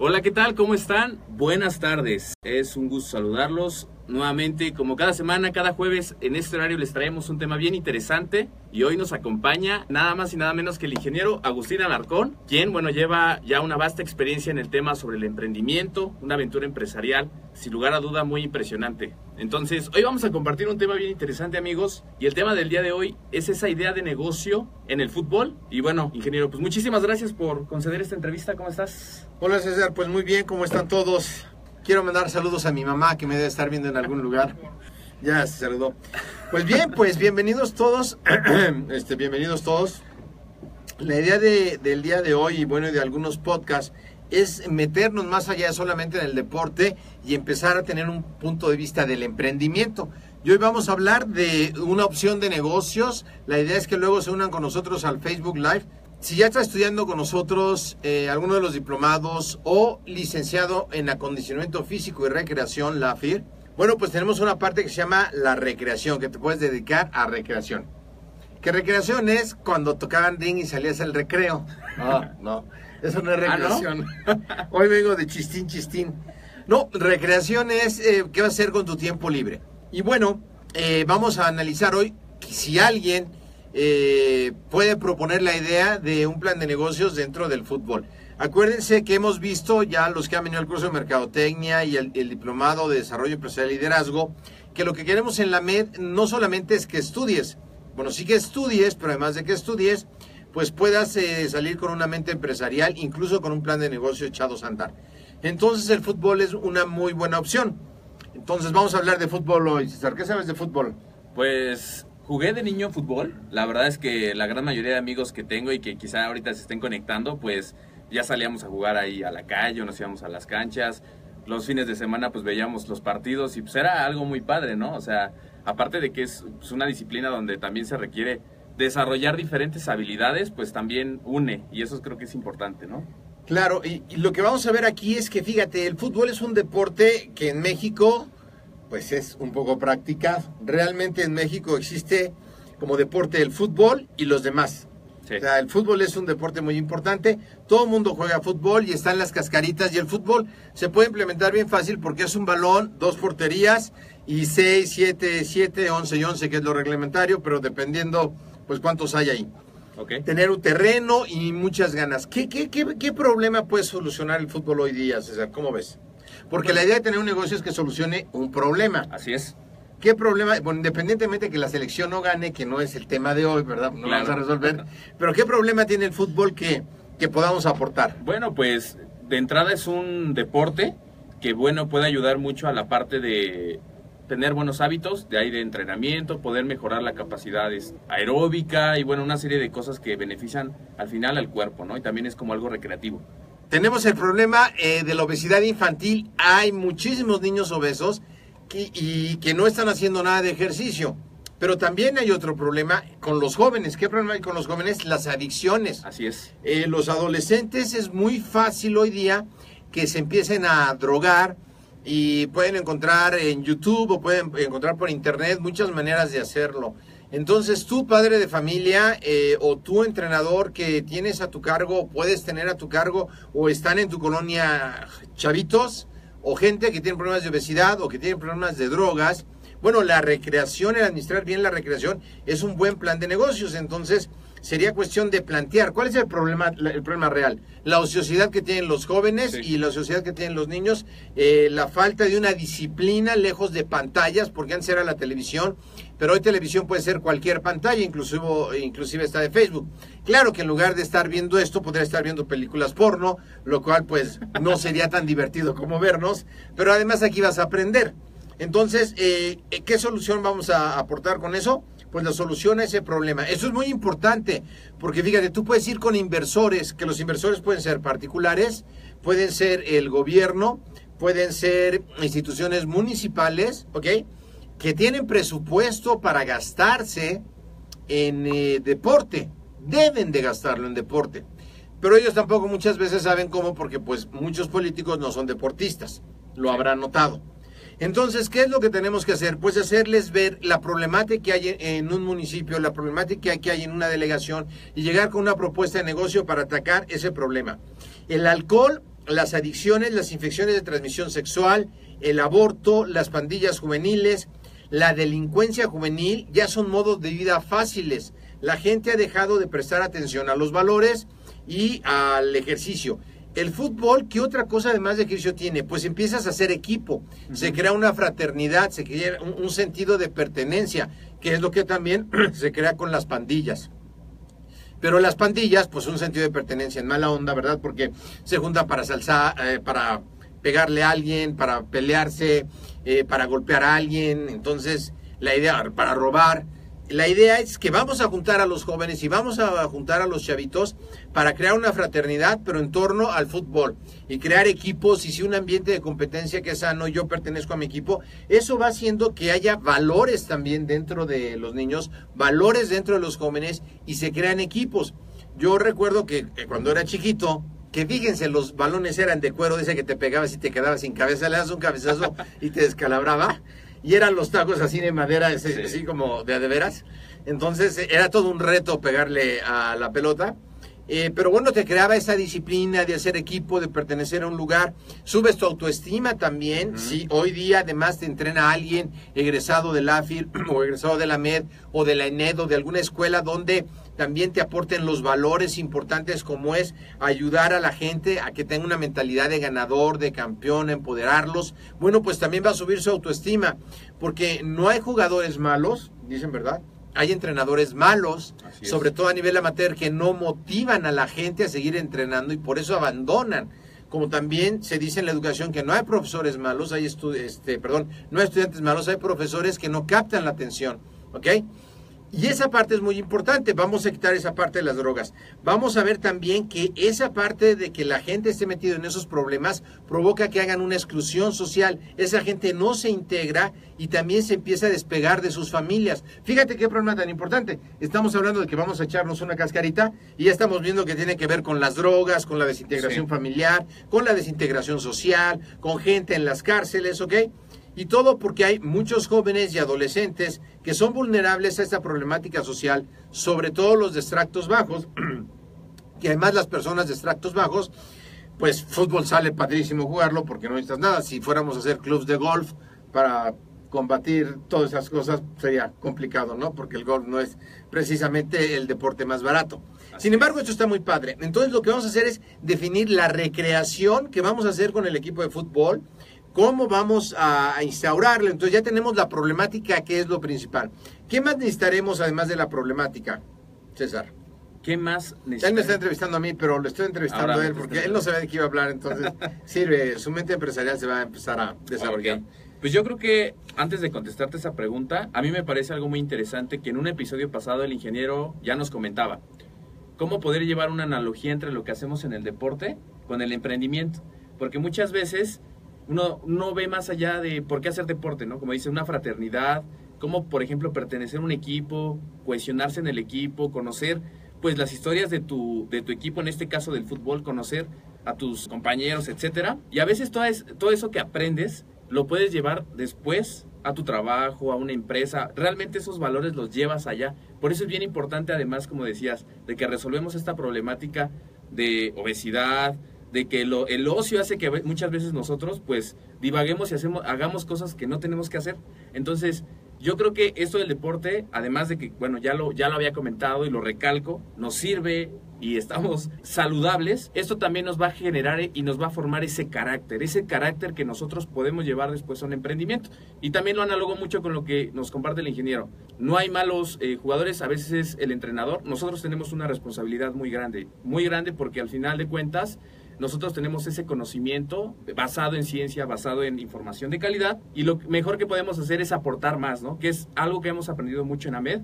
Hola, ¿qué tal? ¿Cómo están? Buenas tardes. Es un gusto saludarlos nuevamente. Como cada semana, cada jueves, en este horario les traemos un tema bien interesante. Y hoy nos acompaña nada más y nada menos que el ingeniero Agustín Alarcón, quien, bueno, lleva ya una vasta experiencia en el tema sobre el emprendimiento, una aventura empresarial, sin lugar a duda muy impresionante. Entonces, hoy vamos a compartir un tema bien interesante, amigos. Y el tema del día de hoy es esa idea de negocio en el fútbol. Y bueno, ingeniero, pues muchísimas gracias por conceder esta entrevista. ¿Cómo estás? Hola, César. Pues muy bien, ¿cómo están todos? Quiero mandar saludos a mi mamá que me debe estar viendo en algún lugar. Ya se saludó. Pues bien, pues bienvenidos todos. este, bienvenidos todos. La idea de, del día de hoy y bueno, de algunos podcasts es meternos más allá solamente en el deporte y empezar a tener un punto de vista del emprendimiento. Y hoy vamos a hablar de una opción de negocios. La idea es que luego se unan con nosotros al Facebook Live si ya está estudiando con nosotros eh, alguno de los diplomados o licenciado en acondicionamiento físico y recreación, la FIR, bueno, pues tenemos una parte que se llama la recreación, que te puedes dedicar a recreación. Que recreación es cuando tocaban ding y salías al recreo. No, no, eso no es ¿Ah, recreación. Hoy vengo de chistín, chistín. No, recreación es eh, qué vas a hacer con tu tiempo libre. Y bueno, eh, vamos a analizar hoy si alguien eh, puede proponer la idea de un plan de negocios dentro del fútbol. Acuérdense que hemos visto ya los que han venido al curso de Mercadotecnia y el, diplomado de Desarrollo Empresarial y Liderazgo, que lo que queremos en la MED no solamente es que estudies, bueno, sí que estudies, pero además de que estudies, pues puedas eh, salir con una mente empresarial, incluso con un plan de negocio echado a andar. Entonces el fútbol es una muy buena opción. Entonces vamos a hablar de fútbol hoy. César, ¿qué sabes de fútbol? Pues Jugué de niño fútbol. La verdad es que la gran mayoría de amigos que tengo y que quizá ahorita se estén conectando, pues ya salíamos a jugar ahí a la calle, o nos íbamos a las canchas. Los fines de semana pues veíamos los partidos y pues era algo muy padre, ¿no? O sea, aparte de que es pues, una disciplina donde también se requiere desarrollar diferentes habilidades, pues también une y eso creo que es importante, ¿no? Claro, y, y lo que vamos a ver aquí es que fíjate, el fútbol es un deporte que en México pues es un poco practicado. Realmente en México existe como deporte el fútbol y los demás. O sea, el fútbol es un deporte muy importante. Todo el mundo juega fútbol y están las cascaritas. Y el fútbol se puede implementar bien fácil porque es un balón, dos porterías y seis, siete, siete, once y once, que es lo reglamentario, pero dependiendo, pues, cuántos hay ahí. Tener un terreno y muchas ganas. ¿Qué, qué, qué, qué problema puede solucionar el fútbol hoy día, César? ¿Cómo ves? Porque la idea de tener un negocio es que solucione un problema. Así es. ¿Qué problema? Bueno, independientemente de que la selección no gane, que no es el tema de hoy, ¿verdad? No lo vamos a resolver. Pero ¿qué problema tiene el fútbol que, que podamos aportar? Bueno, pues de entrada es un deporte que, bueno, puede ayudar mucho a la parte de tener buenos hábitos, de ahí de entrenamiento, poder mejorar la capacidad aeróbica y, bueno, una serie de cosas que benefician al final al cuerpo, ¿no? Y también es como algo recreativo. Tenemos el problema eh, de la obesidad infantil. Hay muchísimos niños obesos y que no están haciendo nada de ejercicio. Pero también hay otro problema con los jóvenes. ¿Qué problema hay con los jóvenes? Las adicciones. Así es. Eh, los adolescentes es muy fácil hoy día que se empiecen a drogar, y pueden encontrar en YouTube o pueden encontrar por internet muchas maneras de hacerlo. Entonces tú, padre de familia, eh, o tú, entrenador que tienes a tu cargo, puedes tener a tu cargo, o están en tu colonia chavitos, o gente que tiene problemas de obesidad, o que tiene problemas de drogas, bueno, la recreación, el administrar bien la recreación, es un buen plan de negocios. Entonces, sería cuestión de plantear cuál es el problema, el problema real. La ociosidad que tienen los jóvenes y la ociosidad que tienen los niños, eh, la falta de una disciplina lejos de pantallas, porque antes era la televisión, pero hoy televisión puede ser cualquier pantalla, inclusive, inclusive está de Facebook. Claro que en lugar de estar viendo esto, podría estar viendo películas porno, lo cual pues no sería tan divertido como vernos, pero además aquí vas a aprender. Entonces, eh, ¿qué solución vamos a aportar con eso? Pues la solución a ese problema. Eso es muy importante, porque fíjate, tú puedes ir con inversores, que los inversores pueden ser particulares, pueden ser el gobierno, pueden ser instituciones municipales, ¿ok? Que tienen presupuesto para gastarse en eh, deporte, deben de gastarlo en deporte. Pero ellos tampoco muchas veces saben cómo, porque pues muchos políticos no son deportistas, lo habrán notado. Entonces, ¿qué es lo que tenemos que hacer? Pues hacerles ver la problemática que hay en un municipio, la problemática que hay en una delegación y llegar con una propuesta de negocio para atacar ese problema. El alcohol, las adicciones, las infecciones de transmisión sexual, el aborto, las pandillas juveniles, la delincuencia juvenil ya son modos de vida fáciles. La gente ha dejado de prestar atención a los valores y al ejercicio. El fútbol, ¿qué otra cosa además de ejercicio tiene? Pues empiezas a hacer equipo, se crea una fraternidad, se crea un, sentido de pertenencia, que es lo que también se crea con las pandillas. Pero las pandillas, pues un sentido de pertenencia en mala onda, ¿verdad? Porque se juntan para salsar, eh, para pegarle a alguien, para pelearse, eh, para golpear a alguien, entonces la idea, para robar la idea es que vamos a juntar a los jóvenes y vamos a juntar a los chavitos para crear una fraternidad, pero en torno al fútbol y crear equipos y si un ambiente de competencia que es sano, yo pertenezco a mi equipo, eso va haciendo que haya valores también dentro de los niños, valores dentro de los jóvenes y se crean equipos. Yo recuerdo que, cuando era chiquito, que fíjense, los balones eran de cuero, dice que te pegabas y te quedabas sin cabeza, le das un cabezazo y te descalabraba y eran los tacos así de madera, así, como de de veras. Entonces era todo un reto pegarle a la pelota. Eh, pero bueno, te creaba esa disciplina de hacer equipo, de pertenecer a un lugar. Subes tu autoestima también. Si hoy día además te entrena alguien egresado del AFIR o egresado de la MED o de la ENED o de alguna escuela donde también te aporten los valores importantes como es ayudar a la gente a que tenga una mentalidad de ganador, de campeón, empoderarlos. Bueno, pues también va a subir su autoestima, porque no hay jugadores malos, dicen verdad, hay entrenadores malos, sobre todo a nivel amateur, que no motivan a la gente a seguir entrenando y por eso abandonan. Como también se dice en la educación que no hay profesores malos, hay este, perdón, no hay estudiantes malos, hay profesores que no captan la atención, ¿ok? Y esa parte es muy importante. Vamos a quitar esa parte de las drogas. Vamos a ver también que esa parte de que la gente esté metida en esos problemas provoca que hagan una exclusión social. Esa gente no se integra y también se empieza a despegar de sus familias. Fíjate qué problema tan importante. Estamos hablando de que vamos a echarnos una cascarita y ya estamos viendo que tiene que ver con las drogas, con la desintegración familiar, con la desintegración social, con gente en las cárceles, ¿ok? Y todo porque hay muchos jóvenes y adolescentes que son vulnerables a esta problemática social, sobre todo los de extractos bajos, que además las personas de extractos bajos, pues fútbol sale padrísimo jugarlo porque no necesitas nada. Si fuéramos a hacer clubs de golf para combatir todas esas cosas sería complicado, ¿no? Porque el golf no es precisamente el deporte más barato. Sin embargo, esto está muy padre. Entonces lo que vamos a hacer es definir la recreación que vamos a hacer con el equipo de fútbol ¿Cómo vamos a instaurarlo? Entonces ya tenemos la problemática que es lo principal. ¿Qué más necesitaremos además de la problemática, César? ¿Qué más necesitamos? Él me está entrevistando a mí, pero lo estoy entrevistando a él porque él no sabe de qué iba a hablar, entonces sirve, su mente empresarial se va a empezar a desarrollar. Pues yo creo que antes de contestarte esa pregunta, a mí me parece algo muy interesante que en un episodio pasado el ingeniero ya nos comentaba cómo poder llevar una analogía entre lo que hacemos en el deporte con el emprendimiento. Porque muchas veces uno no ve más allá de por qué hacer deporte, ¿no? Como dice, una fraternidad, como por ejemplo pertenecer a un equipo, cohesionarse en el equipo, conocer pues las historias de tu, de tu equipo, en este caso del fútbol, conocer a tus compañeros, etcétera. Y a veces todo, es, todo eso que aprendes lo puedes llevar después a tu trabajo, a una empresa. Realmente esos valores los llevas allá. Por eso es bien importante, además, como decías, de que resolvemos esta problemática de obesidad, de que lo, el ocio hace que muchas veces nosotros pues divaguemos y hacemos, hagamos cosas que no tenemos que hacer. Entonces, yo creo que esto del deporte, además de que, bueno, ya lo, ya lo había comentado y lo recalco, nos sirve y estamos saludables, esto también nos va a generar y nos va a formar ese carácter, ese carácter que nosotros podemos llevar después a un emprendimiento. Y también lo analogo mucho con lo que nos comparte el ingeniero. No hay malos eh, jugadores, a veces es el entrenador. Nosotros tenemos una responsabilidad muy grande, muy grande porque al final de cuentas nosotros tenemos ese conocimiento basado en ciencia, basado en información de calidad y lo mejor que podemos hacer es aportar más, ¿no? Que es algo que hemos aprendido mucho en AMED,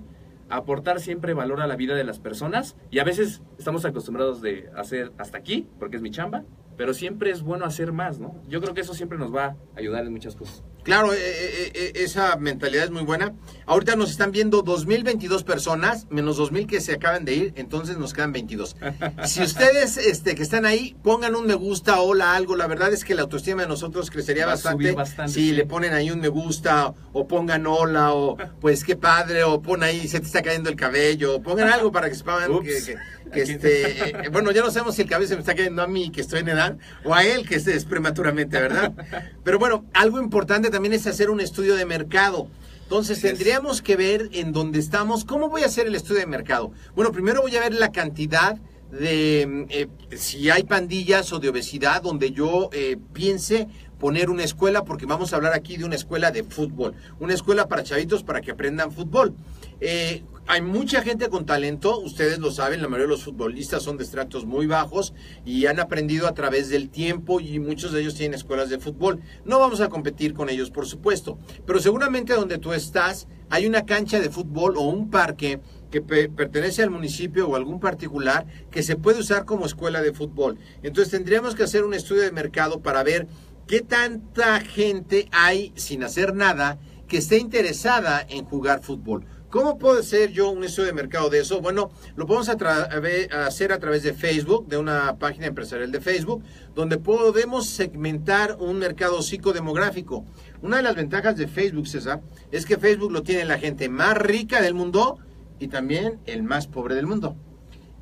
aportar siempre valor a la vida de las personas y a veces estamos acostumbrados de hacer hasta aquí, porque es mi chamba, pero siempre es bueno hacer más, ¿no? Yo creo que eso siempre nos va a ayudar en muchas cosas. Claro, eh, eh, eh, esa mentalidad es muy buena. Ahorita nos están viendo 2022 personas, menos 2000 que se acaban de ir, entonces nos quedan 22. Si ustedes este, que están ahí pongan un me gusta, hola, algo, la verdad es que la autoestima de nosotros crecería bastante, si le ponen ahí un me gusta o pongan hola o pues qué padre o pon ahí se te está cayendo el cabello, o pongan algo para que sepan que, que, este, bueno, ya no sabemos si el cabello se me está cayendo a mí que estoy en edad o a él que es prematuramente, ¿verdad? Pero bueno, algo importante también es hacer un estudio de mercado. Entonces tendríamos que ver en dónde estamos. ¿Cómo voy a hacer el estudio de mercado? Bueno, primero voy a ver la cantidad de eh, si hay pandillas o de obesidad donde yo eh, piense poner una escuela, porque vamos a hablar aquí de una escuela de fútbol, una escuela para chavitos para que aprendan fútbol. Eh, hay mucha gente con talento, ustedes lo saben, la mayoría de los futbolistas son de estratos muy bajos y han aprendido a través del tiempo y muchos de ellos tienen escuelas de fútbol. No vamos a competir con ellos, por supuesto, pero seguramente donde tú estás hay una cancha de fútbol o un parque que pertenece al municipio o algún particular que se puede usar como escuela de fútbol. Entonces tendríamos que hacer un estudio de mercado para ver qué tanta gente hay sin hacer nada que esté interesada en jugar fútbol. ¿Cómo puedo hacer yo un estudio de mercado de eso? Bueno, lo podemos hacer a través de Facebook, de una página empresarial de Facebook, donde podemos segmentar un mercado psicodemográfico. Una de las ventajas de Facebook, César, es que Facebook lo tiene la gente más rica del mundo y también el más pobre del mundo.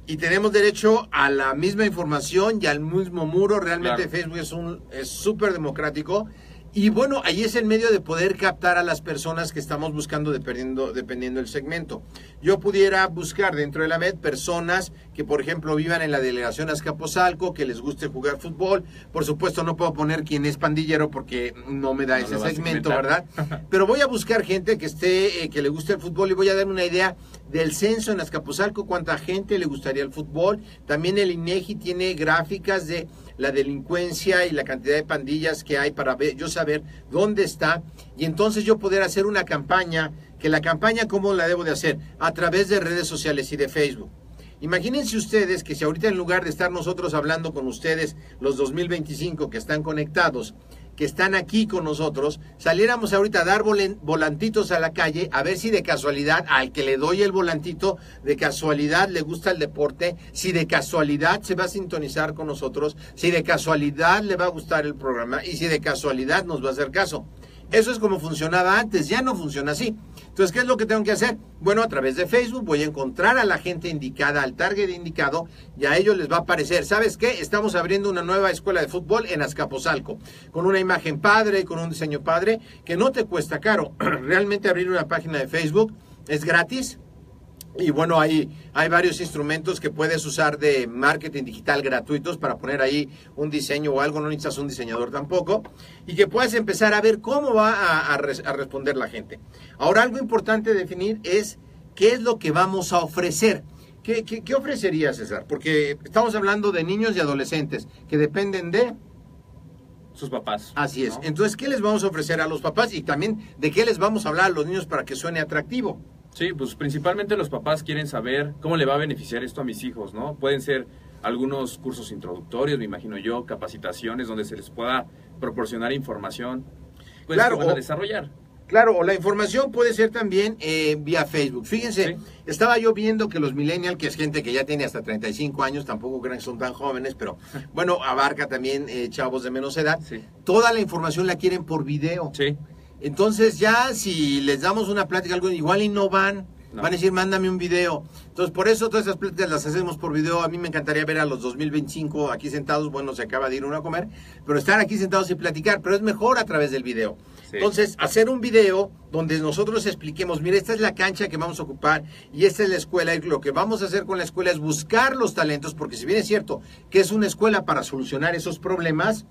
Y tenemos derecho a la misma información y al mismo muro. Realmente Facebook es un es súper democrático y bueno, ahí es el medio de poder captar a las personas que estamos buscando dependiendo, dependiendo del segmento. Yo pudiera buscar dentro de la MED personas que, por ejemplo, vivan en la delegación Azcapotzalco, que les guste jugar fútbol. Por supuesto, no puedo poner quién es pandillero porque no me da ese segmento, ¿verdad? Pero voy a buscar gente que esté, eh, que le guste el fútbol y voy a dar una idea del censo en Azcapotzalco, cuánta gente le gustaría el fútbol. También el INEGI tiene gráficas de la delincuencia y la cantidad de pandillas que hay para ver, yo saber dónde está y entonces yo poder hacer una campaña, que la campaña cómo la debo de hacer, a través de redes sociales y de Facebook. Imagínense ustedes que si ahorita en lugar de estar nosotros hablando con ustedes, los 2025 que están conectados, que están aquí con nosotros, saliéramos ahorita a dar volantitos a la calle, a ver si de casualidad al que le doy el volantito, de casualidad le gusta el deporte, si de casualidad se va a sintonizar con nosotros, si de casualidad le va a gustar el programa y si de casualidad nos va a hacer caso. Eso es como funcionaba antes, ya no funciona así. Entonces, ¿qué es lo que tengo que hacer? Bueno, a través de Facebook voy a encontrar a la gente indicada, al target indicado, y a ellos les va a aparecer, ¿sabes qué? Estamos abriendo una nueva escuela de fútbol en Azcapotzalco, con una imagen padre, con un diseño padre, que no te cuesta caro. Realmente abrir una página de Facebook es gratis, y bueno, hay, hay varios instrumentos que puedes usar de marketing digital gratuitos para poner ahí un diseño o algo, no necesitas un diseñador tampoco, y que puedas empezar a ver cómo va a, responder la gente. Ahora, algo importante definir es qué es lo que vamos a ofrecer. ¿Qué, qué, ofrecería César? Porque estamos hablando de niños y adolescentes que dependen de sus papás. Así es. Entonces, ¿qué les vamos a ofrecer a los papás? Y también, ¿de qué les vamos a hablar a los niños para que suene atractivo? Sí, pues principalmente los papás quieren saber cómo le va a beneficiar esto a mis hijos, ¿no? Pueden ser algunos cursos introductorios, me imagino yo, capacitaciones donde se les pueda proporcionar información, pues claro, que van a desarrollar. Claro, o la información puede ser también eh, vía Facebook. Fíjense, Sí. estaba yo viendo que los millennials, que es gente que ya tiene hasta 35 años, tampoco creen que son tan jóvenes, pero bueno, abarca también eh, chavos de menos edad, Sí. toda la información la quieren por video. Sí. Entonces ya si les damos una plática, algo igual y no van, No. van a decir, mándame un video. Entonces por eso todas esas pláticas las hacemos por video. A mí me encantaría ver a los 2025 aquí sentados, bueno, se acaba de ir uno a comer, pero estar aquí sentados y platicar, pero es mejor a través del video. Sí. Entonces, hacer un video donde nosotros expliquemos, mira, esta es la cancha que vamos a ocupar y esta es la escuela y lo que vamos a hacer con la escuela es buscar los talentos, porque si bien es cierto que es una escuela para solucionar esos problemas,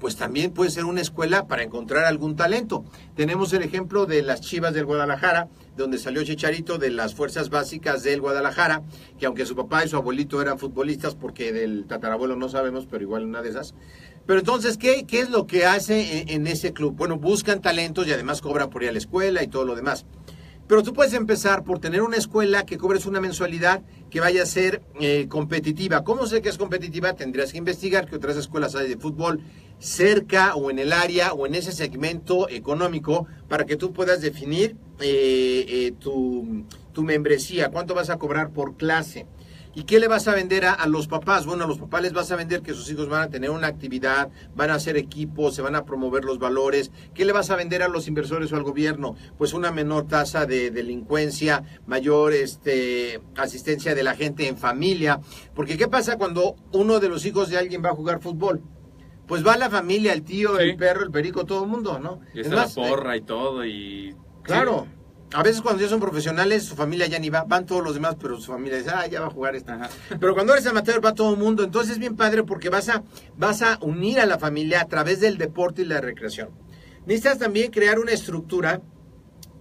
pues también puede ser una escuela para encontrar algún talento. Tenemos el ejemplo de las Chivas del Guadalajara, donde salió Chicharito de las fuerzas básicas del Guadalajara, que aunque su papá y su abuelito eran futbolistas, porque del tatarabuelo no sabemos, pero igual una de esas. Pero entonces, ¿qué, qué es lo que hace en, ese club? Bueno, buscan talentos y además cobran por ir a la escuela y todo lo demás. Pero tú puedes empezar por tener una escuela que cobres una mensualidad que vaya a ser eh, competitiva. ¿Cómo sé que es competitiva? Tendrías que investigar que otras escuelas hay de fútbol cerca o en el área o en ese segmento económico para que tú puedas definir eh, eh, tu, tu membresía, cuánto vas a cobrar por clase. ¿Y qué le vas a vender a, a, los papás? Bueno, a los papás les vas a vender que sus hijos van a tener una actividad, van a hacer equipos, se van a promover los valores. ¿Qué le vas a vender a los inversores o al gobierno? Pues una menor tasa de delincuencia, mayor este, asistencia de la gente en familia. Porque ¿qué pasa cuando uno de los hijos de alguien va a jugar fútbol? Pues va la familia, el tío, Sí. el perro, el perico, todo el mundo, ¿no? Y Es la porra y todo y... Claro. A veces cuando ya son profesionales, su familia ya ni va, van todos los demás, pero su familia dice, ah, ya va a jugar. Ajá. Pero cuando eres amateur va todo el mundo, entonces es bien padre porque vas a, vas a unir a la familia a través del deporte y la recreación. Necesitas también crear una estructura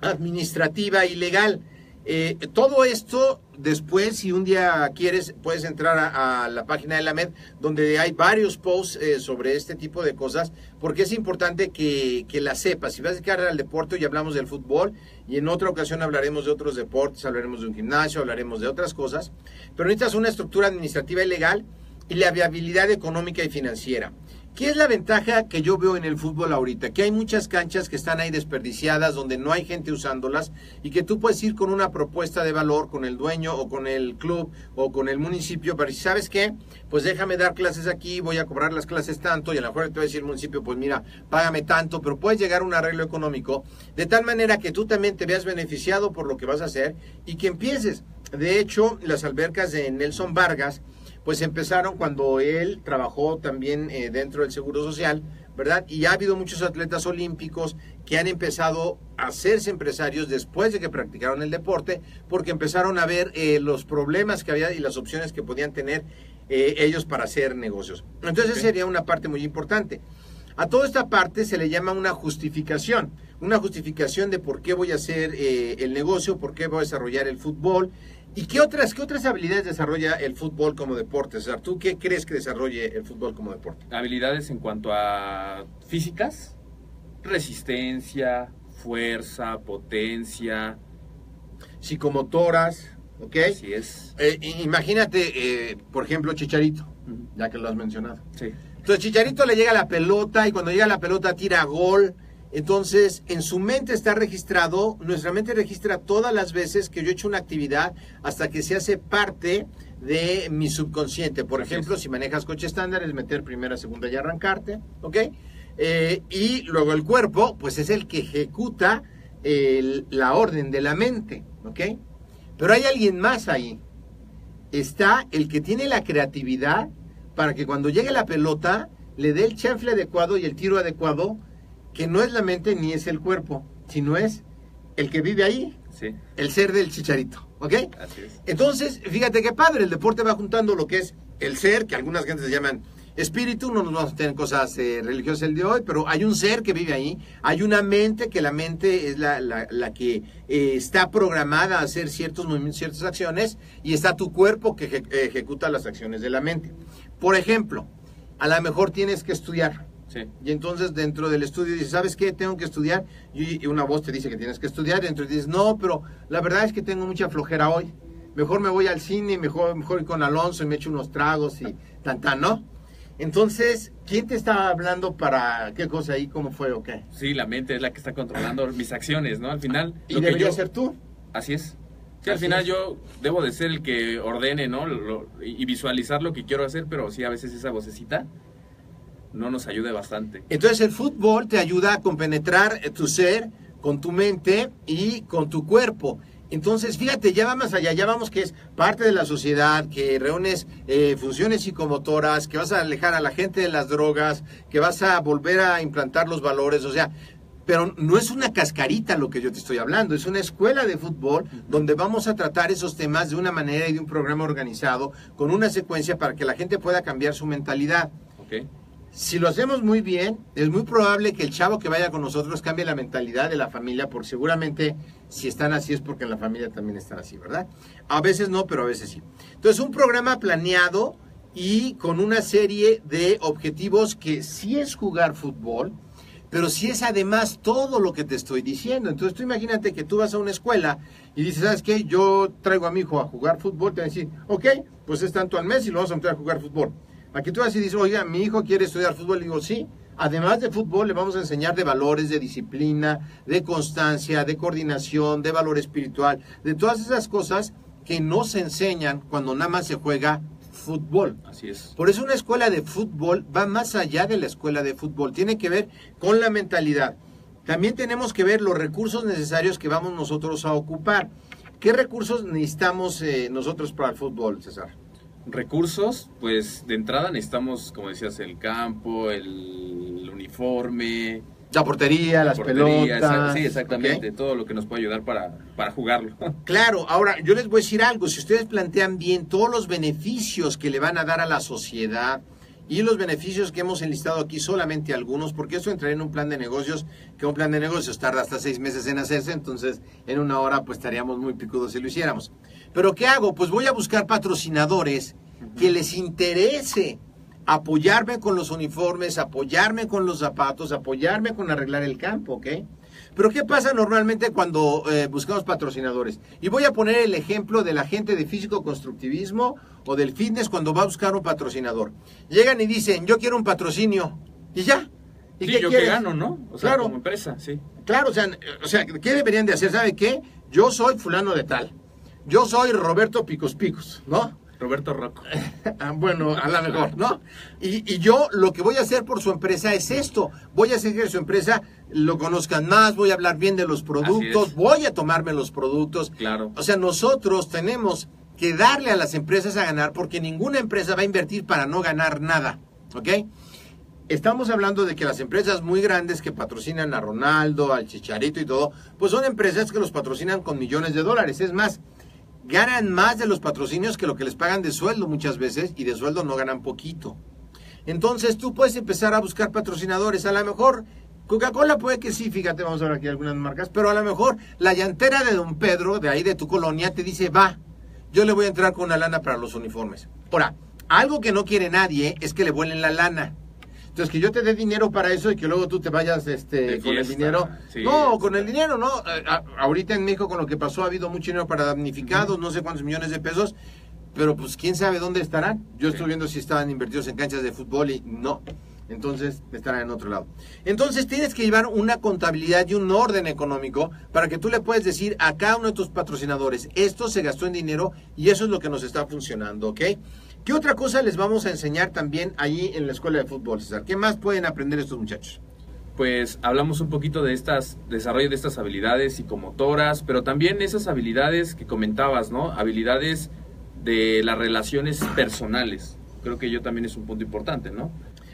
administrativa y legal. Eh, todo esto después, si un día quieres, puedes entrar a, la página de la MED, donde hay varios posts eh, sobre este tipo de cosas, porque es importante que, que la sepas. Si vas a dedicar al deporte, hoy hablamos del fútbol, y en otra ocasión hablaremos de otros deportes, hablaremos de un gimnasio, hablaremos de otras cosas, pero necesitas una estructura administrativa y legal y la viabilidad económica y financiera. ¿Qué es la ventaja que yo veo en el fútbol ahorita? Que hay muchas canchas que están ahí desperdiciadas, donde no hay gente usándolas y que tú puedes ir con una propuesta de valor con el dueño o con el club o con el municipio, pero si sabes qué, pues déjame dar clases aquí, voy a cobrar las clases tanto y a lo mejor te va a decir el municipio, pues mira, págame tanto, pero puedes llegar a un arreglo económico de tal manera que tú también te veas beneficiado por lo que vas a hacer y que empieces. De hecho, las albercas de Nelson Vargas, pues empezaron cuando él trabajó también eh, dentro del Seguro Social, ¿verdad? Y ha habido muchos atletas olímpicos que han empezado a hacerse empresarios después de que practicaron el deporte, porque empezaron a ver eh, los problemas que había y las opciones que podían tener eh, ellos para hacer negocios. Entonces, sería una parte muy importante. A toda esta parte se le llama una justificación, una justificación de por qué voy a hacer eh, el negocio, por qué voy a desarrollar el fútbol y qué otras, qué otras habilidades desarrolla el fútbol como deporte. O sea, ¿tú qué crees que desarrolle el fútbol como deporte? Habilidades en cuanto a físicas, resistencia, fuerza, potencia. Psicomotoras, ¿ok? Así es. Eh, imagínate, eh, por ejemplo, Chicharito, ya que lo has mencionado. Sí. Entonces Chicharito le llega la pelota y cuando llega la pelota tira gol. Entonces en su mente está registrado, nuestra mente registra todas las veces que yo he hecho una actividad hasta que se hace parte de mi subconsciente. Por Así ejemplo, es. si manejas coche estándar es meter primera, segunda y arrancarte, ¿ok? Eh, y luego el cuerpo, pues es el que ejecuta el- la orden de la mente, ¿ok? Pero hay alguien más ahí. Está el que tiene la creatividad para que cuando llegue la pelota le dé el chanfle adecuado y el tiro adecuado, que no es la mente ni es el cuerpo, sino es el que vive ahí, Sí. el ser del chicharito, ¿ok? Así es. Entonces, fíjate qué padre, el deporte va juntando lo que es el ser, que algunas gentes llaman espíritu, no nos vamos a tener cosas eh, religiosas el de hoy, pero hay un ser que vive ahí, hay una mente, que la mente es la, la- la que eh, está programada a hacer ciertos movimientos, ciertas acciones, y está tu cuerpo que eje- ejecuta las acciones de la mente. Por ejemplo, a lo mejor tienes que estudiar, Sí. y entonces dentro del estudio dices, ¿sabes qué? Tengo que estudiar. Y una voz te dice que tienes que estudiar. Y entonces dices, no, pero la verdad es que tengo mucha flojera hoy. Mejor me voy al cine, mejor, mejor ir con Alonso y me echo unos tragos y tan tan, ¿no? Entonces, ¿quién te estaba hablando para qué cosa ahí? ¿Cómo fue o qué? Sí, la mente es la que está controlando mis acciones, ¿no? Al final... ¿Y lo que debería yo- ser tú? Así es. Sí, al Así final es. yo debo de ser el que ordene, ¿no? Lo- y visualizar lo que quiero hacer, pero sí, a veces esa vocecita no nos ayuda bastante. Entonces el fútbol te ayuda a compenetrar eh, tu ser con tu mente y con tu cuerpo. Entonces, fíjate, ya va más allá, ya vamos que es parte de la sociedad, que reúnes eh, funciones psicomotoras, que vas a alejar a la gente de las drogas, que vas a volver a implantar los valores, o sea, pero no es una cascarita lo que yo te estoy hablando, es una escuela de fútbol donde vamos a tratar esos temas de una manera y de un programa organizado, con una secuencia para que la gente pueda cambiar su mentalidad. Si lo hacemos muy bien, es muy probable que el chavo que vaya con nosotros cambie la mentalidad de la familia, porque seguramente si están así es porque en la familia también están así, ¿verdad? A veces no, pero a veces sí. Entonces, un programa planeado y con una serie de objetivos que sí es jugar fútbol, pero sí es además todo lo que te estoy diciendo. Entonces, tú imagínate que tú vas a una escuela y dices, ¿sabes qué? Yo traigo a mi hijo a jugar fútbol, te van a decir, ok, pues es tanto al mes y lo vamos a meter a jugar fútbol. Aquí tú vas y dices, oiga, mi hijo quiere estudiar fútbol. Y digo, sí, además de fútbol le vamos a enseñar de valores, de disciplina, de constancia, de coordinación, de valor espiritual, de todas esas cosas que no se enseñan cuando nada más se juega fútbol. Así es. Por eso una escuela de fútbol va más allá de la escuela de fútbol, tiene que ver con la mentalidad. También tenemos que ver los recursos necesarios que vamos nosotros a ocupar. ¿Qué recursos necesitamos eh, nosotros para el fútbol, César? Recursos, pues de entrada necesitamos, como decías, el campo, el uniforme, La portería, las portería, pelotas. Sí, exactamente, todo lo que nos puede ayudar para, para jugarlo. Claro, ahora yo les voy a decir algo, si ustedes plantean bien todos los beneficios que le van a dar a la sociedad y los beneficios que hemos enlistado aquí, solamente algunos, porque eso entraría en un plan de negocios, que un plan de negocios tarda hasta seis meses en hacerse, entonces en una hora pues estaríamos muy picudos si lo hiciéramos. Pero ¿qué hago? Pues voy a buscar patrocinadores que les interese apoyarme con los uniformes, apoyarme con los zapatos, apoyarme con arreglar el campo, ¿ok? Pero ¿qué pasa normalmente cuando eh, buscamos patrocinadores? Y voy a poner el ejemplo de la gente de físico-constructivismo o del fitness cuando va a buscar un patrocinador. Llegan y dicen, yo quiero un patrocinio. Y ya. ¿Y sí, qué yo que quieres? gano, ¿no? O sea, Claro. como empresa, sí. Claro, o sea, o sea, ¿qué deberían de hacer? ¿Sabe qué? Yo soy fulano de tal. Yo soy Roberto Picos Picos, ¿no? Roberto Rocco. Ah, bueno, a lo mejor, ¿no? Y, y yo lo que voy a hacer por su empresa es esto. Voy a hacer que su empresa lo conozcan más, voy a hablar bien de los productos, voy a tomarme los productos. Claro. O sea, nosotros tenemos que darle a las empresas a ganar porque ninguna empresa va a invertir para no ganar nada, ¿ok? Estamos hablando de que las empresas muy grandes que patrocinan a Ronaldo, al Chicharito y todo, pues son empresas que los patrocinan con millones de dólares. Es más, ganan más de los patrocinios que lo que les pagan de sueldo muchas veces y de sueldo no ganan poquito. Entonces tú puedes empezar a buscar patrocinadores. A lo mejor Coca-Cola puede que sí, fíjate, vamos a ver aquí algunas marcas, pero a lo mejor la llantera de Don Pedro, de ahí de tu colonia, te dice, va, yo le voy a entrar con una lana para los uniformes. Ahora, algo que no quiere nadie es que le vuelen la lana. Entonces, que yo te dé dinero para eso y que luego tú te vayas este, con el dinero. sí. no, con el dinero, no. A- ahorita en México, con lo que pasó, ha habido mucho dinero para damnificados, no sé cuántos millones de pesos, pero pues quién sabe dónde estarán. Yo estoy Sí. viendo si estaban invertidos en canchas de fútbol y no. Entonces estarán en otro lado. Entonces tienes que llevar una contabilidad y un orden económico para que tú le puedes decir a cada uno de tus patrocinadores, esto se gastó en dinero y eso es lo que nos está funcionando, ¿ok? ¿Qué otra cosa les vamos a enseñar también allí en la escuela de fútbol, César? ¿Qué más pueden aprender estos muchachos? Pues hablamos un poquito de estas, desarrollo de estas habilidades psicomotoras, pero también esas habilidades que comentabas, ¿no? Habilidades de las relaciones personales. Creo que yo también es un punto importante, ¿no?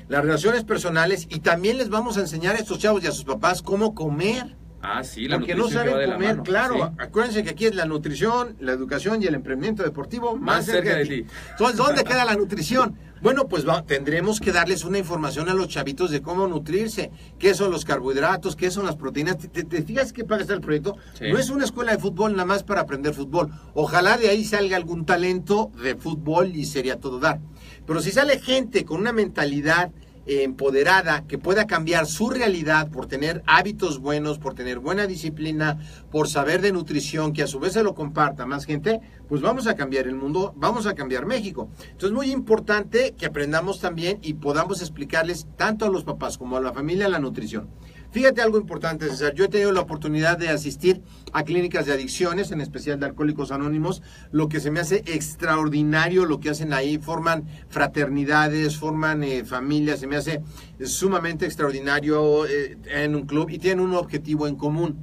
Las relaciones personales y también les vamos a enseñar a estos chavos y a sus papás cómo comer. Ah, sí, la Porque no nutrición que va saben comer, mano. claro. Sí. Acuérdense que aquí es la nutrición, la educación y el emprendimiento deportivo más, Más cerca, cerca de, de ti. Entonces, ¿dónde queda la nutrición? Bueno, pues va- tendremos que darles una información a los chavitos de cómo nutrirse, qué son los carbohidratos, qué son las proteínas. ¿Te, te- te fijas padre está el proyecto? Sí. No es una escuela de fútbol nada más para aprender fútbol. Ojalá de ahí salga algún talento de fútbol y sería todo dar. Pero si sale gente con una mentalidad empoderada, que pueda cambiar su realidad por tener hábitos buenos, por tener buena disciplina, por saber de nutrición, que a su vez se lo comparta más gente, pues vamos a cambiar el mundo, vamos a cambiar México. Entonces es muy importante que aprendamos también y podamos explicarles tanto a los papás como a la familia la nutrición. Fíjate algo importante, César. Yo he tenido la oportunidad de asistir a clínicas de adicciones, en especial de Alcohólicos Anónimos, lo que se me hace extraordinario lo que hacen ahí. Forman fraternidades, forman eh, familias, se me hace sumamente extraordinario eh, en un club y tienen un objetivo en común.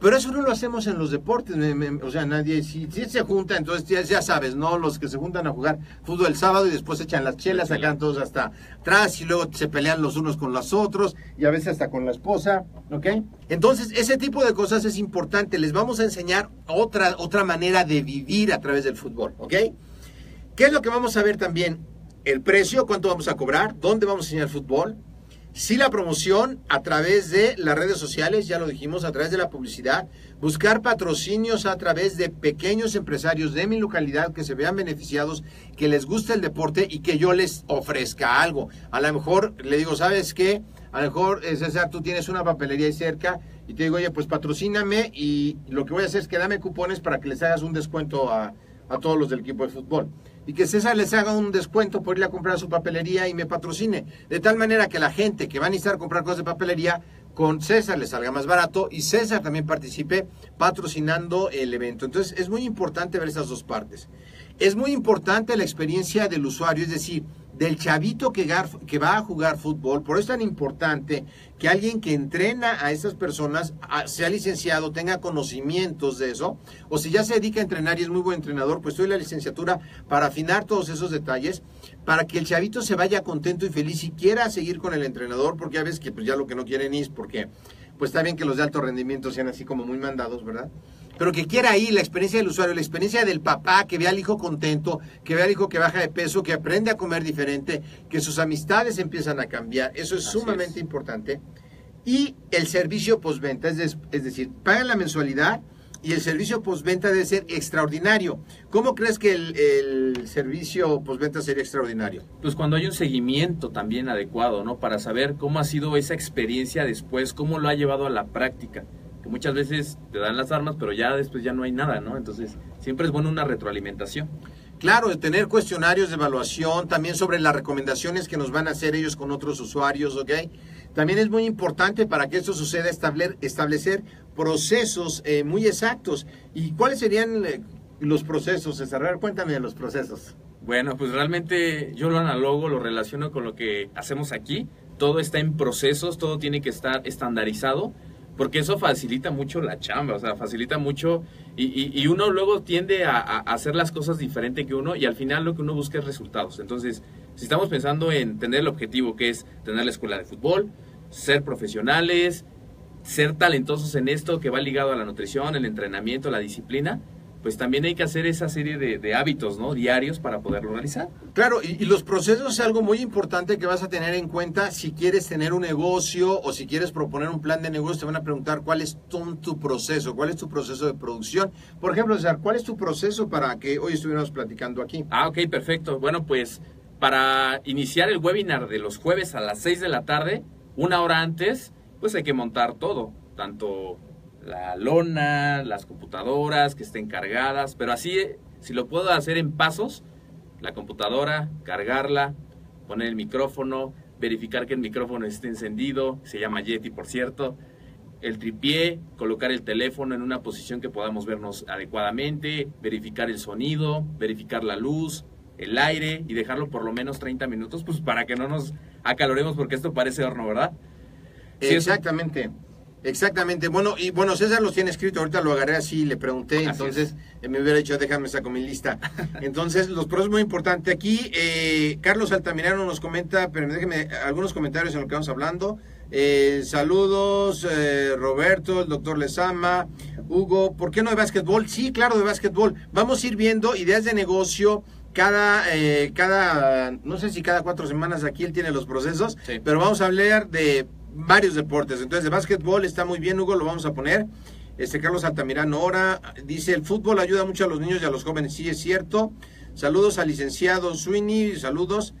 Pero eso no lo hacemos en los deportes, o sea, nadie, si, se junta, entonces ya, sabes, ¿no? Los que se juntan a jugar fútbol el sábado y después echan las chelas, sacan todos hasta atrás y luego se pelean los unos con los otros y a veces hasta con la esposa, ¿ok? Entonces, ese tipo de cosas es importante, les vamos a enseñar otra, otra manera de vivir a través del fútbol, ¿ok? ¿Qué es lo que vamos a ver también? El precio, cuánto vamos a cobrar, dónde vamos a enseñar fútbol, Sí la promoción a través de las redes sociales, ya lo dijimos, a través de la publicidad, buscar patrocinios a través de pequeños empresarios de mi localidad que se vean beneficiados, que les guste el deporte y que yo les ofrezca algo. A lo mejor le digo, ¿sabes qué? A lo mejor, eh, César, tú tienes una papelería ahí cerca y te digo, oye, pues patrocíname y lo que voy a hacer es que dame cupones para que les hagas un descuento a, a todos los del equipo de fútbol y que César les haga un descuento por ir a comprar su papelería y me patrocine. De tal manera que la gente que va a necesitar comprar cosas de papelería, con César les salga más barato y César también participe patrocinando el evento. Entonces es muy importante ver esas dos partes. Es muy importante la experiencia del usuario, es decir, del chavito que, va a jugar fútbol. Por eso es tan importante que alguien que entrena a esas personas sea licenciado, tenga conocimientos de eso, o si ya se dedica a entrenar y es muy buen entrenador, pues doy la licenciatura para afinar todos esos detalles, para que el chavito se vaya contento y feliz y quiera seguir con el entrenador, porque a veces que pues ya lo que no quieren es porque pues está bien que los de alto rendimiento sean así como muy mandados, ¿verdad? pero que quiera ir la experiencia del usuario, la experiencia del papá, que vea al hijo contento, que vea al hijo que baja de peso, que aprende a comer diferente, que sus amistades empiezan a cambiar. Eso es sumamente importante. Y el servicio postventa, es, es decir, pagan la mensualidad y el servicio postventa debe ser extraordinario. ¿Cómo crees que el, el servicio postventa sería extraordinario? Pues cuando hay un seguimiento también adecuado, ¿no? Para saber cómo ha sido esa experiencia después, cómo lo ha llevado a la práctica muchas veces te dan las armas, pero ya después ya no hay nada, ¿no? Entonces, siempre es bueno una retroalimentación. Claro, de tener cuestionarios de evaluación, también sobre las recomendaciones que nos van a hacer ellos con otros usuarios, ¿ok? También es muy importante para que esto suceda establecer, procesos eh, muy exactos. ¿Y cuáles serían eh, los procesos, César? Cuéntame de los procesos. Bueno, pues realmente yo lo analogo, lo relaciono con lo que hacemos aquí. Todo está en procesos, todo tiene que estar estandarizado porque eso facilita mucho la chamba, o sea, facilita mucho y, uno luego tiende a, hacer las cosas diferente que uno y al final lo que uno busca es resultados. Entonces, si estamos pensando en tener el objetivo que es tener la escuela de fútbol, ser profesionales, ser talentosos en esto que va ligado a la nutrición, el entrenamiento, la disciplina, pues también hay que hacer esa serie de, hábitos ¿no? diarios para poderlo realizar. Claro, y, los procesos es algo muy importante que vas a tener en cuenta si quieres tener un negocio o si quieres proponer un plan de negocio, te van a preguntar cuál es tu, proceso, cuál es tu proceso de producción. Por ejemplo, César, ¿cuál es tu proceso para que hoy estuviéramos platicando aquí? Ah, ok, perfecto. Bueno, pues para iniciar el webinar de los jueves a las 6 de la tarde, una hora antes, pues hay que montar todo, tanto la lona, las computadoras que estén cargadas, pero así, si lo puedo hacer en pasos, la computadora, cargarla, poner el micrófono, verificar que el micrófono esté encendido, se llama Yeti por cierto, el tripié, colocar el teléfono en una posición que podamos vernos adecuadamente, verificar el sonido, verificar la luz, el aire y dejarlo por lo menos 30 minutos, pues para que no nos acaloremos porque esto parece horno, ¿verdad? Exactamente. Exactamente. Bueno, y bueno, César los tiene escrito, ahorita lo agarré así, le pregunté, entonces eh, me hubiera dicho, déjame saco mi lista. Entonces, los pros muy importante. Aquí, eh, Carlos Altamirano nos comenta, pero déjeme algunos comentarios en lo que vamos hablando. Eh, saludos, Roberto, el doctor Lezama, Hugo, ¿por qué no de básquetbol? Sí, claro, de básquetbol. Vamos a ir viendo ideas de negocio cada, cada, no sé si cada cuatro semanas aquí él tiene los procesos, pero vamos a hablar de varios deportes. Entonces, el básquetbol está muy bien, Hugo, lo vamos a poner. Este Carlos Altamirano ahora dice, el fútbol ayuda mucho a los niños y a los jóvenes. Sí, es cierto. Saludos al licenciado Sweeney, saludos.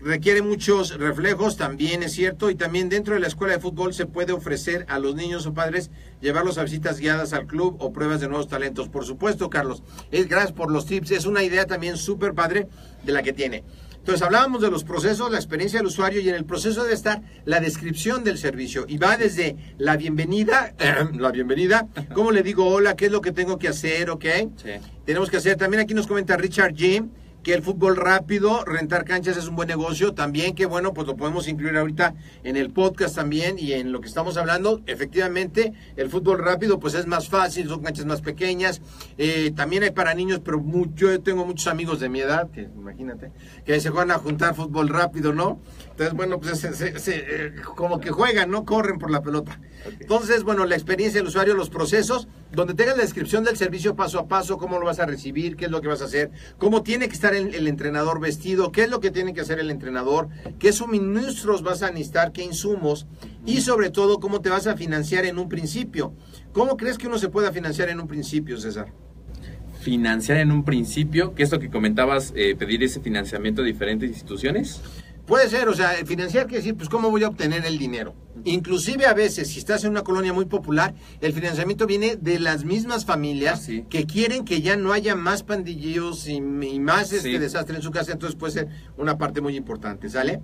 requiere muchos reflejos, también es cierto, y también dentro de la escuela de fútbol se puede ofrecer a los niños o padres llevarlos a visitas guiadas al club o pruebas de nuevos talentos. Por supuesto, Carlos, es gracias por los tips, es una idea también súper padre de la que tiene. Entonces hablábamos de los procesos, la experiencia del usuario y en el proceso debe estar la descripción del servicio y va desde la bienvenida, la bienvenida, cómo le digo hola, qué es lo que tengo que hacer, ¿ok? Sí. Tenemos que hacer, también aquí nos comenta Richard Jim, que el fútbol rápido, rentar canchas es un buen negocio, también que bueno, pues lo podemos incluir ahorita en el podcast también y en lo que estamos hablando, efectivamente, el fútbol rápido pues es más fácil, son canchas más pequeñas, eh, también hay para niños, pero mu- yo tengo muchos amigos de mi edad, que imagínate, que se juegan a juntar fútbol rápido, ¿no? Entonces, bueno, pues se- se- se- eh, como que juegan, ¿no? Corren por la pelota. Entonces, bueno, la experiencia del usuario, los procesos, donde tengas la descripción del servicio paso a paso, cómo lo vas a recibir, qué es lo que vas a hacer, cómo tiene que estar el, el entrenador vestido, qué es lo que tiene que hacer el entrenador, qué suministros vas a necesitar, qué insumos y sobre todo cómo te vas a financiar en un principio. ¿Cómo crees que uno se pueda financiar en un principio, César? Financiar en un principio, que es lo que comentabas, eh, pedir ese financiamiento a diferentes instituciones. Puede ser, o sea, financiar quiere decir, pues, ¿cómo voy a obtener el dinero? Inclusive a veces, si estás en una colonia muy popular, el financiamiento viene de las mismas familias Ah, sí. que quieren que ya no haya más pandilleros y, y más este Sí. desastre en su casa, entonces puede ser una parte muy importante, ¿sale?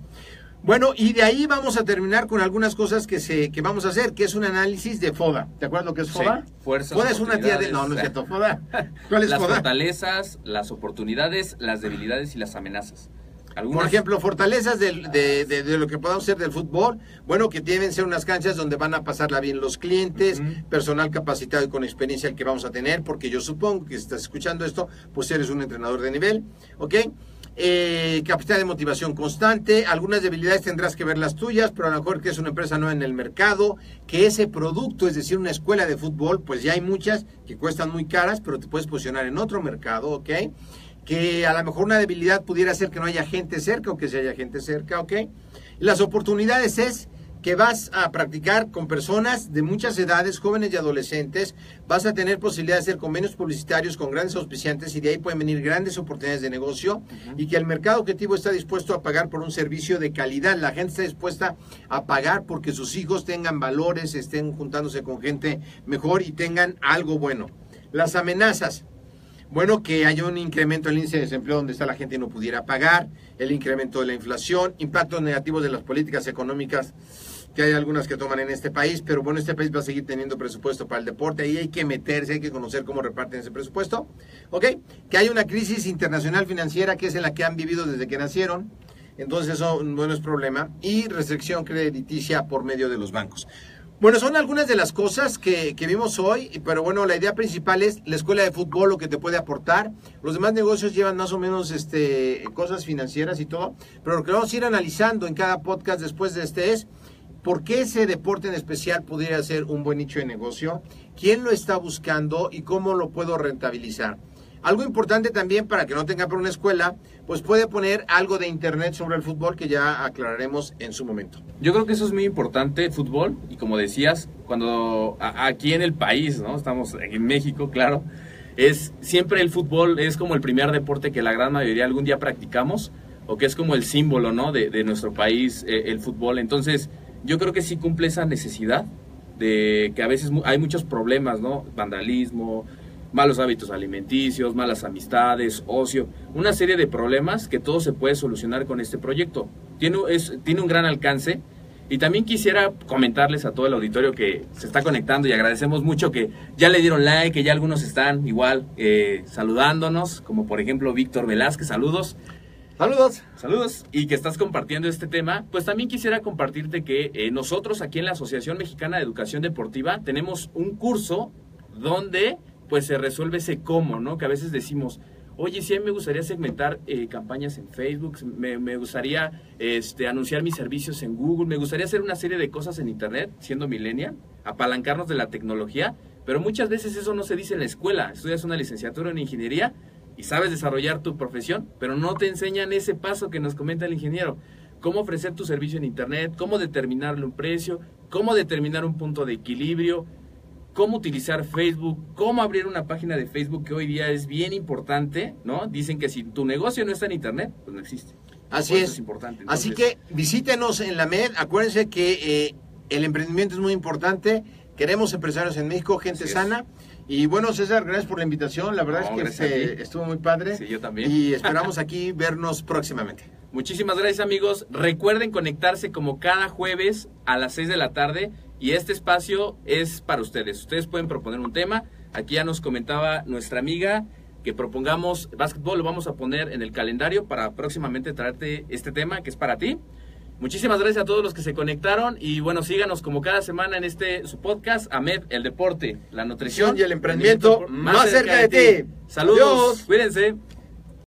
Bueno, y de ahí vamos a terminar con algunas cosas que se que vamos a hacer, que es un análisis de FODA. ¿Te acuerdas lo que es Sí, FODA? fuerzas, FODA es una tía de... No, no es cierto, FODA. ¿Cuál es las FODA? fortalezas, las oportunidades, las debilidades y las amenazas. Algunas- Por ejemplo, fortalezas del- de, de- de lo que podamos hacer del fútbol, bueno, que deben ser unas canchas donde van a pasarla bien los clientes, personal capacitado y con experiencia el que vamos a tener, porque yo supongo que si estás escuchando esto, pues eres un entrenador de nivel, ¿ok? Eh, capacidad de motivación constante, algunas debilidades tendrás que ver las tuyas, pero a lo mejor que es una empresa nueva en el mercado, que ese producto, es decir, una escuela de fútbol, pues ya hay muchas que cuestan muy caras, pero te puedes posicionar en otro mercado, ¿ok? Que a lo mejor una debilidad pudiera ser que no haya gente cerca o que si haya gente cerca, ¿ok? Y las oportunidades es que vas a practicar con personas de muchas edades, jóvenes y adolescentes, vas a tener posibilidad de hacer convenios publicitarios con grandes auspiciantes y de ahí pueden venir grandes oportunidades de negocio. Y que el mercado objetivo está dispuesto a pagar por un servicio de calidad, la gente está dispuesta a pagar porque sus hijos tengan valores, estén juntándose con gente mejor y tengan algo bueno. Las amenazas, bueno, que haya un incremento del índice de desempleo donde está la gente y no pudiera pagar, el incremento de la inflación, impactos negativos de las políticas económicas que hay algunas que toman en este país, pero bueno, este país va a seguir teniendo presupuesto para el deporte, ahí hay que meterse, hay que conocer cómo reparten ese presupuesto, ¿ok? Que hay una crisis internacional financiera que es en la que han vivido desde que nacieron, entonces eso no es problema, y restricción crediticia por medio de los bancos. Bueno, son algunas de las cosas que, que vimos hoy, pero bueno, la idea principal es la escuela de fútbol, lo que te puede aportar. Los demás negocios llevan más o menos este, cosas financieras y todo, pero lo que vamos a ir analizando en cada podcast después de este es por qué ese deporte en especial pudiera ser un buen nicho de negocio, quién lo está buscando y cómo lo puedo rentabilizar. Algo importante también para que no tenga por una escuela, pues puede poner algo de internet sobre el fútbol que ya aclararemos en su momento. Yo creo que eso es muy importante, fútbol, y como decías, cuando aquí en el país, ¿no? Estamos en México, claro, es siempre el fútbol es como el primer deporte que la gran mayoría algún día practicamos, o que es como el símbolo, ¿no? De, nuestro país, eh, el fútbol. Entonces, yo creo que sí cumple esa necesidad de que a veces hay muchos problemas, ¿no? Vandalismo, malos hábitos alimenticios, malas amistades, ocio, una serie de problemas que todo se puede solucionar con este proyecto. Tiene, es, tiene un gran alcance y también quisiera comentarles a todo el auditorio que se está conectando y agradecemos mucho que ya le dieron like, que ya algunos están igual eh, saludándonos, como por ejemplo Víctor Velázquez, saludos. Saludos. Saludos y que estás compartiendo este tema. Pues también quisiera compartirte que eh, nosotros aquí en la Asociación Mexicana de Educación Deportiva tenemos un curso donde pues se resuelve ese cómo, ¿no? Que a veces decimos, oye, sí, a mí me gustaría segmentar eh, campañas en Facebook, me, gustaría este, anunciar mis servicios en Google, me gustaría hacer una serie de cosas en Internet, siendo millennial, apalancarnos de la tecnología, pero muchas veces eso no se dice en la escuela. Estudias una licenciatura en ingeniería y sabes desarrollar tu profesión, pero no te enseñan ese paso que nos comenta el ingeniero. Cómo ofrecer tu servicio en Internet, cómo determinarle un precio, cómo determinar un punto de equilibrio, cómo utilizar Facebook, cómo abrir una página de Facebook que hoy día es bien importante, ¿no? Dicen que si tu negocio no está en Internet, pues no existe. Así es. es importante. Así Entonces, que visítenos en la MED. Acuérdense que eh, el emprendimiento es muy importante. Queremos empresarios en México, gente Así es. sana. Y bueno, César, gracias por la invitación. La verdad No, es que estuvo muy padre. Sí, yo también. Y esperamos aquí vernos próximamente. Muchísimas gracias amigos. Recuerden conectarse como cada jueves a las 6 de la tarde y este espacio es para ustedes. Ustedes pueden proponer un tema. Aquí ya nos comentaba nuestra amiga que propongamos básquetbol, lo vamos a poner en el calendario para próximamente traerte este tema que es para ti. Muchísimas gracias a todos los que se conectaron y bueno, síganos como cada semana en este su podcast, AMED, el deporte, la nutrición Y el emprendimiento más cerca de ti. Saludos, Adiós. cuídense.